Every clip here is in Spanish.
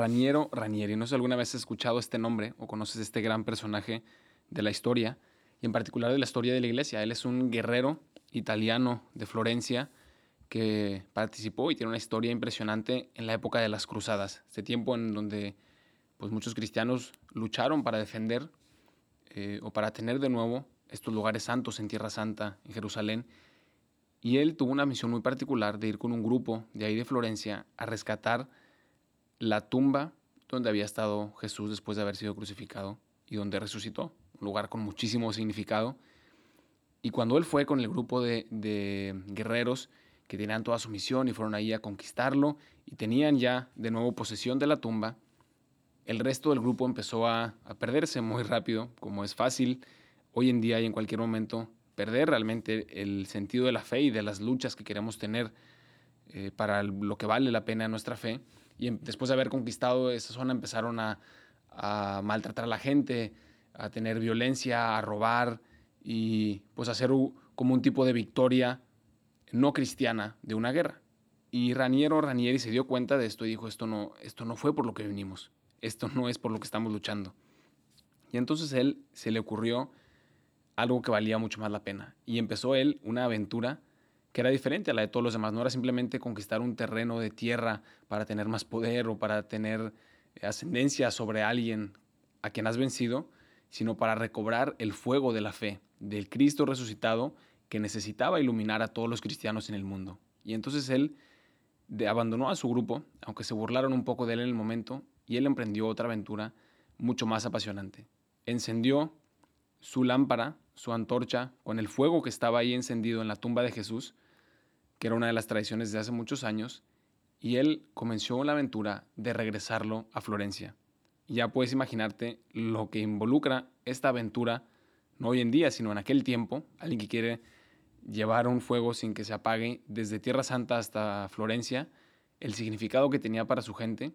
Raniero Ranieri. No sé si alguna vez has escuchado este nombre o conoces este gran personaje de la historia y en particular de la historia de la iglesia. Él es un guerrero italiano de Florencia que participó y tiene una historia impresionante en la época de las cruzadas, este tiempo en donde pues, muchos cristianos lucharon para defender eh, o para tener de nuevo estos lugares santos en Tierra Santa, en Jerusalén. Y él tuvo una misión muy particular de ir con un grupo de ahí de Florencia a rescatar la tumba donde había estado Jesús después de haber sido crucificado y donde resucitó, un lugar con muchísimo significado. Y cuando él fue con el grupo de, guerreros que tenían toda su misión y fueron ahí a conquistarlo y tenían ya de nuevo posesión de la tumba, el resto del grupo empezó a, perderse muy rápido, como es fácil hoy en día y en cualquier momento perder realmente el sentido de la fe y de las luchas que queremos tener eh, para lo que vale la pena nuestra fe y em, después de haber conquistado esa zona empezaron a, maltratar a la gente, a tener violencia, a robar y pues hacer como un tipo de victoria no cristiana de una guerra. Y Raniero Ranieri se dio cuenta de esto y dijo, esto no, esto no fue por lo que vinimos, esto no es por lo que estamos luchando. Y entonces él se le ocurrió algo que valía mucho más la pena. Y empezó él una aventura que era diferente a la de todos los demás. No era simplemente conquistar un terreno de tierra para tener más poder o para tener eh, ascendencia sobre alguien a quien has vencido, sino para recobrar el fuego de la fe, del Cristo resucitado que necesitaba iluminar a todos los cristianos en el mundo. Y entonces él abandonó a su grupo, aunque se burlaron un poco de él en el momento, y él emprendió otra aventura mucho más apasionante. Encendió su lámpara, su antorcha, con el fuego que estaba ahí encendido en la tumba de Jesús, que era una de las tradiciones de hace muchos años, y él comenzó la aventura de regresarlo a Florencia. Ya puedes imaginarte lo que involucra esta aventura, no hoy en día, sino en aquel tiempo, alguien que quiere llevar un fuego sin que se apague desde Tierra Santa hasta Florencia, el significado que tenía para su gente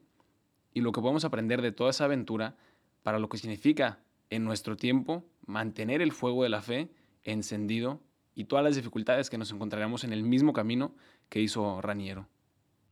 y lo que podemos aprender de toda esa aventura para lo que significa en nuestro tiempo mantener el fuego de la fe encendido y todas las dificultades que nos encontraremos en el mismo camino que hizo Raniero.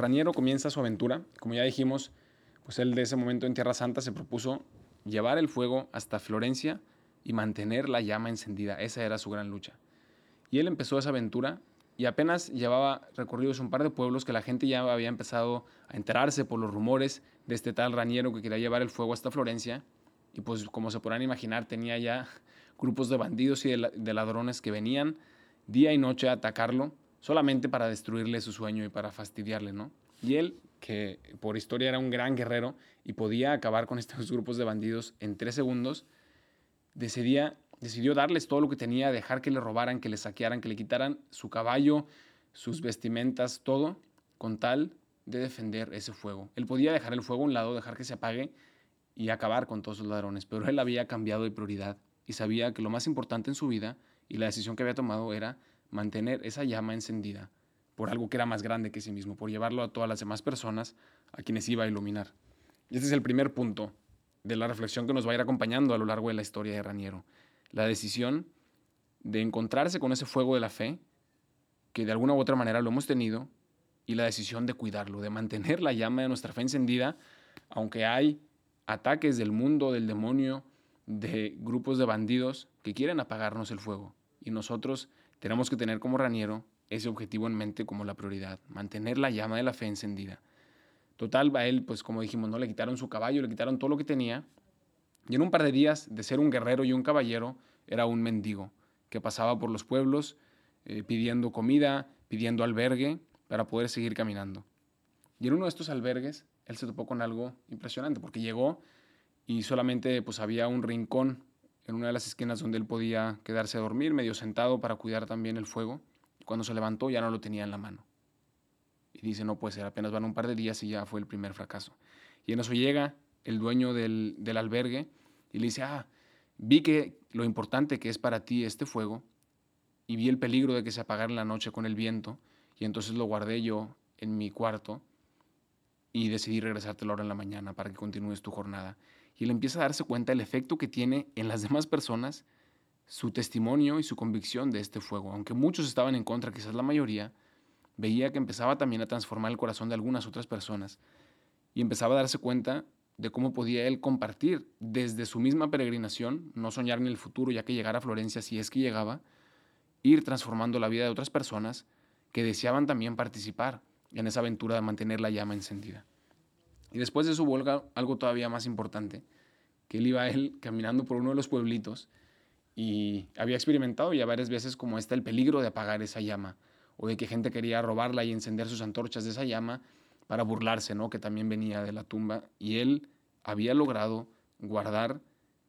Raniero comienza su aventura. Como ya dijimos, pues él de ese momento en Tierra Santa se propuso llevar el fuego hasta Florencia y mantener la llama encendida. Esa era su gran lucha. Y él empezó esa aventura y apenas llevaba recorridos un par de pueblos que la gente ya había empezado a enterarse por los rumores de este tal Raniero que quería llevar el fuego hasta Florencia. Y pues como se podrán imaginar, tenía ya grupos de bandidos y de ladrones que venían día y noche a atacarlo solamente para destruirle su sueño y para fastidiarle, ¿no? Y él, que por historia era un gran guerrero y podía acabar con estos grupos de bandidos en tres segundos, decidía, decidió darles todo lo que tenía, dejar que le robaran, que le saquearan, que le quitaran su caballo, sus vestimentas, todo, con tal de defender ese fuego. Él podía dejar el fuego a un lado, dejar que se apague y acabar con todos los ladrones, pero él había cambiado de prioridad y sabía que lo más importante en su vida y la decisión que había tomado era mantener esa llama encendida por algo que era más grande que sí mismo, por llevarlo a todas las demás personas a quienes iba a iluminar. Y este es el primer punto de la reflexión que nos va a ir acompañando a lo largo de la historia de Raniero. La decisión de encontrarse con ese fuego de la fe, que de alguna u otra manera lo hemos tenido, y la decisión de cuidarlo, de mantener la llama de nuestra fe encendida, aunque hay ataques del mundo, del demonio, de grupos de bandidos que quieren apagarnos el fuego. Y nosotros tenemos que tener como Raniero ese objetivo en mente como la prioridad, mantener la llama de la fe encendida. Total, a él, pues como dijimos, no le quitaron su caballo, le quitaron todo lo que tenía. Y en un par de días, de ser un guerrero y un caballero, era un mendigo que pasaba por los pueblos eh, pidiendo comida, pidiendo albergue para poder seguir caminando. Y en uno de estos albergues, él se topó con algo impresionante, porque llegó y solamente pues había un rincón en una de las esquinas donde él podía quedarse a dormir, medio sentado para cuidar también el fuego. Cuando se levantó ya no lo tenía en la mano. Y dice, no puede ser, apenas van un par de días y ya fue el primer fracaso. Y en eso llega el dueño del, del albergue y le dice, ah, vi que lo importante que es para ti este fuego y vi el peligro de que se apagara en la noche con el viento y entonces lo guardé yo en mi cuarto y decidí regresarte la hora en la mañana para que continúes tu jornada. Y él empieza a darse cuenta del efecto que tiene en las demás personas su testimonio y su convicción de este fuego. Aunque muchos estaban en contra, quizás la mayoría, veía que empezaba también a transformar el corazón de algunas otras personas y empezaba a darse cuenta de cómo podía él compartir desde su misma peregrinación, no soñar en el futuro ya que llegara a Florencia si es que llegaba, ir transformando la vida de otras personas que deseaban también participar en esa aventura de mantener la llama encendida. Y después de eso vuelve algo todavía más importante, que él iba él caminando por uno de los pueblitos y había experimentado ya varias veces como está el peligro de apagar esa llama o de que gente quería robarla y encender sus antorchas de esa llama para burlarse, ¿no? Que también venía de la tumba y él había logrado guardar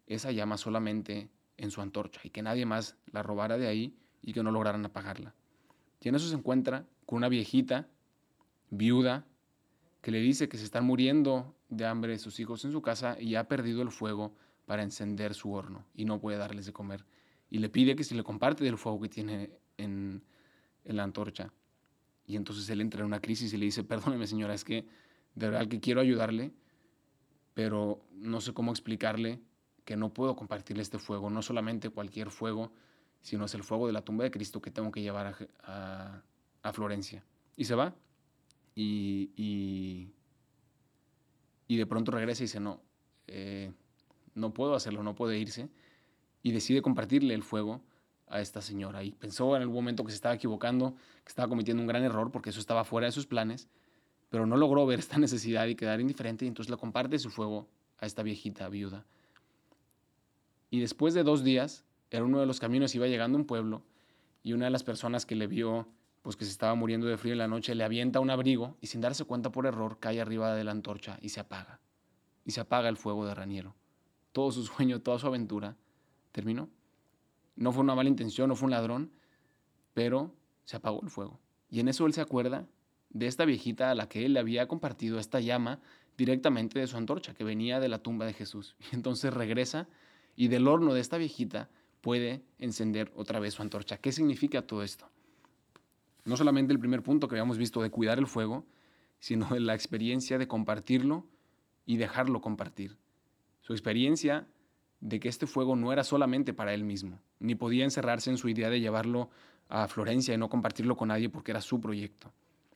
esa llama solamente en su antorcha y que nadie más la robara de ahí y que no lograran apagarla. Y en eso se encuentra con una viejita, viuda, que le dice que se están muriendo de hambre sus hijos en su casa y ha perdido el fuego para encender su horno y no puede darles de comer. Y le pide que si le comparte del fuego que tiene en, en la antorcha. Y entonces él entra en una crisis y le dice, perdóneme señora, es que de verdad que quiero ayudarle, pero no sé cómo explicarle que no puedo compartirle este fuego, no solamente cualquier fuego, sino es el fuego de la tumba de Cristo que tengo que llevar a, a, Florencia. Y se va y, y, de pronto regresa y dice, no, eh, no puedo hacerlo, no puede irse. Y decide compartirle el fuego a esta señora. Y pensó en algún momento que se estaba equivocando, que estaba cometiendo un gran error porque eso estaba fuera de sus planes, pero no logró ver esta necesidad y quedar indiferente y entonces le comparte su fuego a esta viejita viuda. Y después de dos días, era uno de los caminos, iba llegando a un pueblo y una de las personas que le vio, pues que se estaba muriendo de frío en la noche, le avienta un abrigo y sin darse cuenta por error cae arriba de la antorcha y se apaga. Y se apaga el fuego de Raniero. Todo su sueño, toda su aventura terminó. No fue una mala intención, no fue un ladrón, pero se apagó el fuego. Y en eso él se acuerda de esta viejita a la que él le había compartido esta llama directamente de su antorcha, que venía de la tumba de Jesús. Y entonces regresa y del horno de esta viejita puede encender otra vez su antorcha. ¿Qué significa todo esto? No solamente el primer punto que habíamos visto de cuidar el fuego, sino la experiencia de compartirlo y dejarlo compartir. Su experiencia de que este fuego no era solamente para él mismo, ni podía encerrarse en su idea de llevarlo a Florencia y no compartirlo con nadie porque era su proyecto,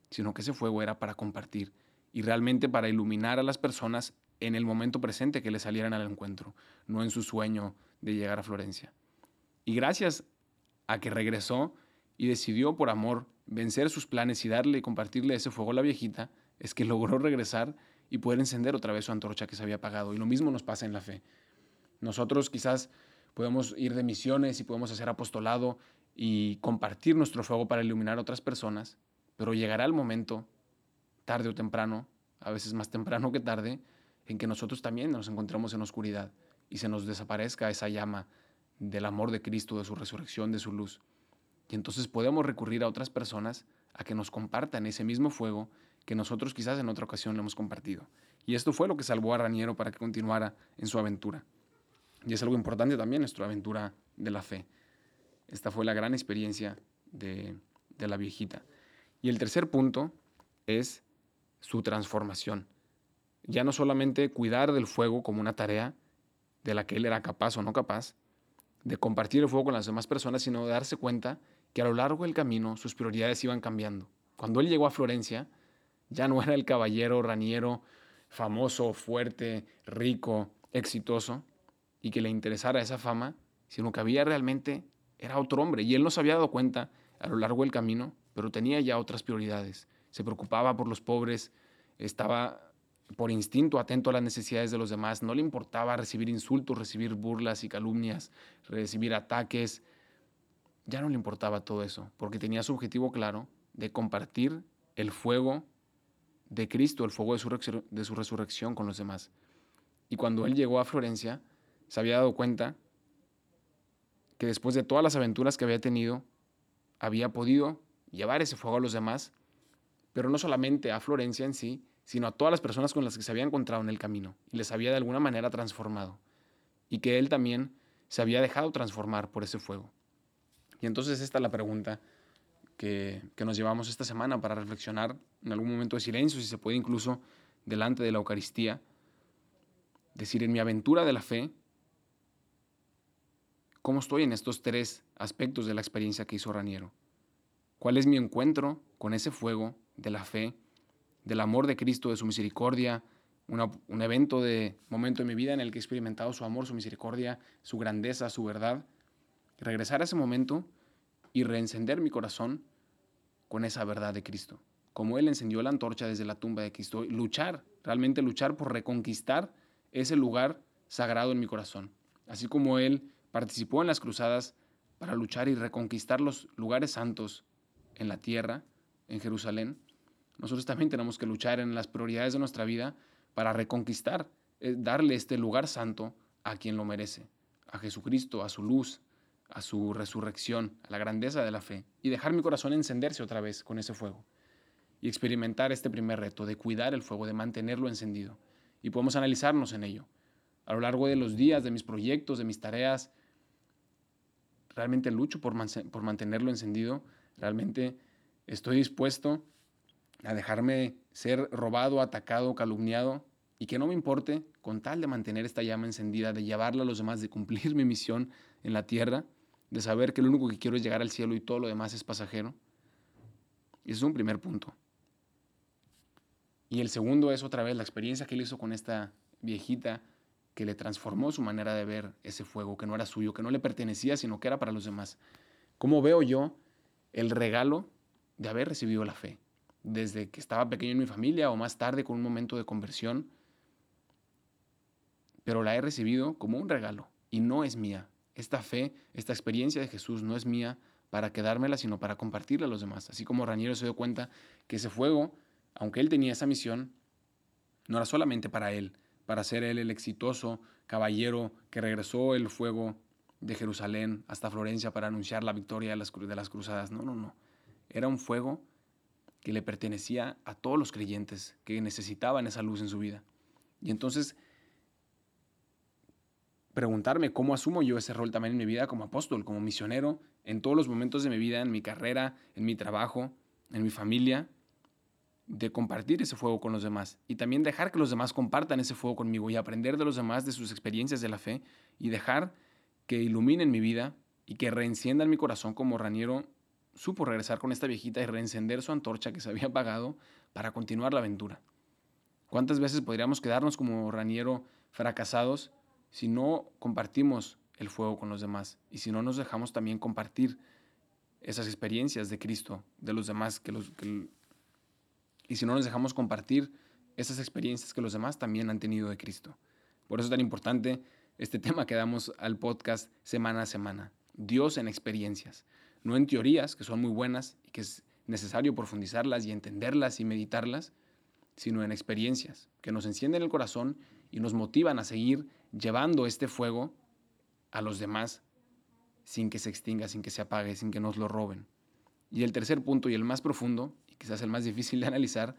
sino que ese fuego era para compartir y realmente para iluminar a las personas en el momento presente que le salieran al encuentro, no en su sueño de llegar a Florencia. Y gracias a que regresó y decidió por amor vencer sus planes y darle y compartirle ese fuego a la viejita, es que logró regresar y poder encender otra vez su antorcha que se había apagado. Y lo mismo nos pasa en la fe. Nosotros quizás podemos ir de misiones y podemos hacer apostolado y compartir nuestro fuego para iluminar a otras personas, pero llegará el momento, tarde o temprano, a veces más temprano que tarde, en que nosotros también nos encontremos en oscuridad y se nos desaparezca esa llama del amor de Cristo, de su resurrección, de su luz. Y entonces podemos recurrir a otras personas a que nos compartan ese mismo fuego que nosotros quizás en otra ocasión le hemos compartido. Y esto fue lo que salvó a Raniero para que continuara en su aventura. Y es algo importante también nuestra aventura de la fe. Esta fue la gran experiencia de, de la viejita. Y el tercer punto es su transformación. Ya no solamente cuidar del fuego como una tarea de la que él era capaz o no capaz, de compartir el fuego con las demás personas, sino de darse cuenta que a lo largo del camino sus prioridades iban cambiando. Cuando él llegó a Florencia, ya no era el caballero raniero famoso, fuerte, rico, exitoso, y que le interesara esa fama, sino que había realmente, era otro hombre, y él no se había dado cuenta a lo largo del camino, pero tenía ya otras prioridades. Se preocupaba por los pobres, estaba por instinto atento a las necesidades de los demás, no le importaba recibir insultos, recibir burlas y calumnias, recibir ataques, ya no le importaba todo eso, porque tenía su objetivo claro de compartir el fuego de Cristo, el fuego de su, de su resurrección con los demás. Y cuando él llegó a Florencia, se había dado cuenta que después de todas las aventuras que había tenido, había podido llevar ese fuego a los demás pero no solamente a Florencia en sí, sino a todas las personas con las que se había encontrado en el camino y les había de alguna manera transformado. Y que él también se había dejado transformar por ese fuego. Y entonces esta es la pregunta que, que, nos llevamos esta semana para reflexionar en algún momento de silencio, si se puede incluso delante de la Eucaristía, decir en mi aventura de la fe, ¿cómo estoy en estos tres aspectos de la experiencia que hizo Raniero? ¿Cuál es mi encuentro con ese fuego de la fe, del amor de Cristo, de su misericordia, un evento de momento en mi vida en el que he experimentado su amor, su misericordia, su grandeza, su verdad? Regresar a ese momento y reencender mi corazón con esa verdad de Cristo. Como Él encendió la antorcha desde la tumba de Cristo, luchar, realmente luchar por reconquistar ese lugar sagrado en mi corazón. Así como Él participó en las cruzadas para luchar y reconquistar los lugares santos en la tierra, en Jerusalén, nosotros también tenemos que luchar en las prioridades de nuestra vida para reconquistar, eh, darle este lugar santo a quien lo merece, a Jesucristo, a su luz, a su resurrección, a la grandeza de la fe, y dejar mi corazón encenderse otra vez con ese fuego. Y experimentar este primer reto de cuidar el fuego, de mantenerlo encendido. Y podemos analizarnos en ello. A lo largo de los días, de mis proyectos, de mis tareas, realmente lucho por, por mantenerlo encendido. Realmente estoy dispuesto a dejarme ser robado, atacado, calumniado, y que no me importe con tal de mantener esta llama encendida, de llevarla a los demás, de cumplir mi misión en la tierra, de saber que lo único que quiero es llegar al cielo y todo lo demás es pasajero. Y ese es un primer punto. Y el segundo es otra vez la experiencia que él hizo con esta viejita que le transformó su manera de ver ese fuego, que no era suyo, que no le pertenecía, sino que era para los demás. ¿Cómo veo yo el regalo de haber recibido la fe? Desde que estaba pequeño en mi familia o más tarde con un momento de conversión, pero la he recibido como un regalo y no es mía, esta fe, esta experiencia de Jesús no es mía para quedármela, sino para compartirla a los demás. Así como Raniero se dio cuenta que ese fuego, aunque él tenía esa misión, no era solamente para él, para ser él el exitoso caballero que regresó el fuego de Jerusalén hasta Florencia para anunciar la victoria de las, de las cruzadas. No, no, no. Era un fuego que le pertenecía a todos los creyentes que necesitaban esa luz en su vida. Y entonces preguntarme cómo asumo yo ese rol también en mi vida como apóstol, como misionero, en todos los momentos de mi vida, en mi carrera, en mi trabajo, en mi familia, de compartir ese fuego con los demás y también dejar que los demás compartan ese fuego conmigo y aprender de los demás de sus experiencias de la fe y dejar que iluminen mi vida y que reenciendan mi corazón como Raniero supo regresar con esta viejita y reencender su antorcha que se había apagado para continuar la aventura. ¿Cuántas veces podríamos quedarnos como Raniero fracasados si no compartimos el fuego con los demás y si no nos dejamos también compartir esas experiencias de Cristo, de los demás, que los, y si no nos dejamos compartir esas experiencias que los demás también han tenido de Cristo. Por eso es tan importante este tema que damos al podcast semana a semana. Dios en experiencias, no en teorías que son muy buenas y que es necesario profundizarlas y entenderlas y meditarlas, sino en experiencias que nos encienden el corazón y nos motivan a seguir llevando este fuego a los demás sin que se extinga, sin que se apague, sin que nos lo roben. Y el tercer punto y el más profundo, y quizás el más difícil de analizar,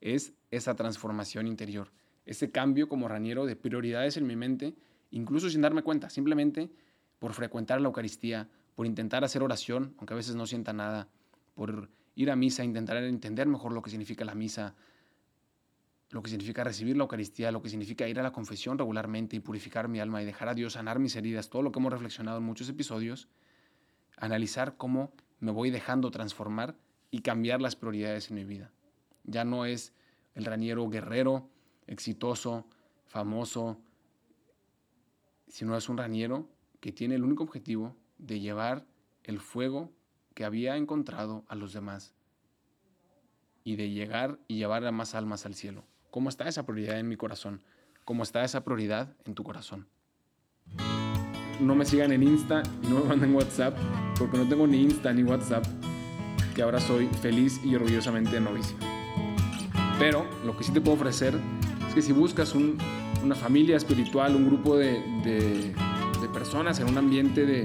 es esa transformación interior, ese cambio como raniero de prioridades en mi mente, incluso sin darme cuenta, simplemente por frecuentar la Eucaristía, por intentar hacer oración, aunque a veces no sienta nada, por ir a misa, intentar entender mejor lo que significa la misa, lo que significa recibir la Eucaristía, lo que significa ir a la confesión regularmente y purificar mi alma y dejar a Dios sanar mis heridas, todo lo que hemos reflexionado en muchos episodios, analizar cómo me voy dejando transformar y cambiar las prioridades en mi vida. Ya no es el raniero guerrero, exitoso, famoso, sino es un raniero que tiene el único objetivo de llevar el fuego que había encontrado a los demás y de llegar y llevar a más almas al cielo. ¿Cómo está esa prioridad en mi corazón? ¿Cómo está esa prioridad en tu corazón? No me sigan en Insta no me manden WhatsApp, porque no tengo ni Insta ni WhatsApp, que ahora soy feliz y orgullosamente novicio. Pero lo que sí te puedo ofrecer es que si buscas una familia espiritual, un grupo de, de, personas en un ambiente de,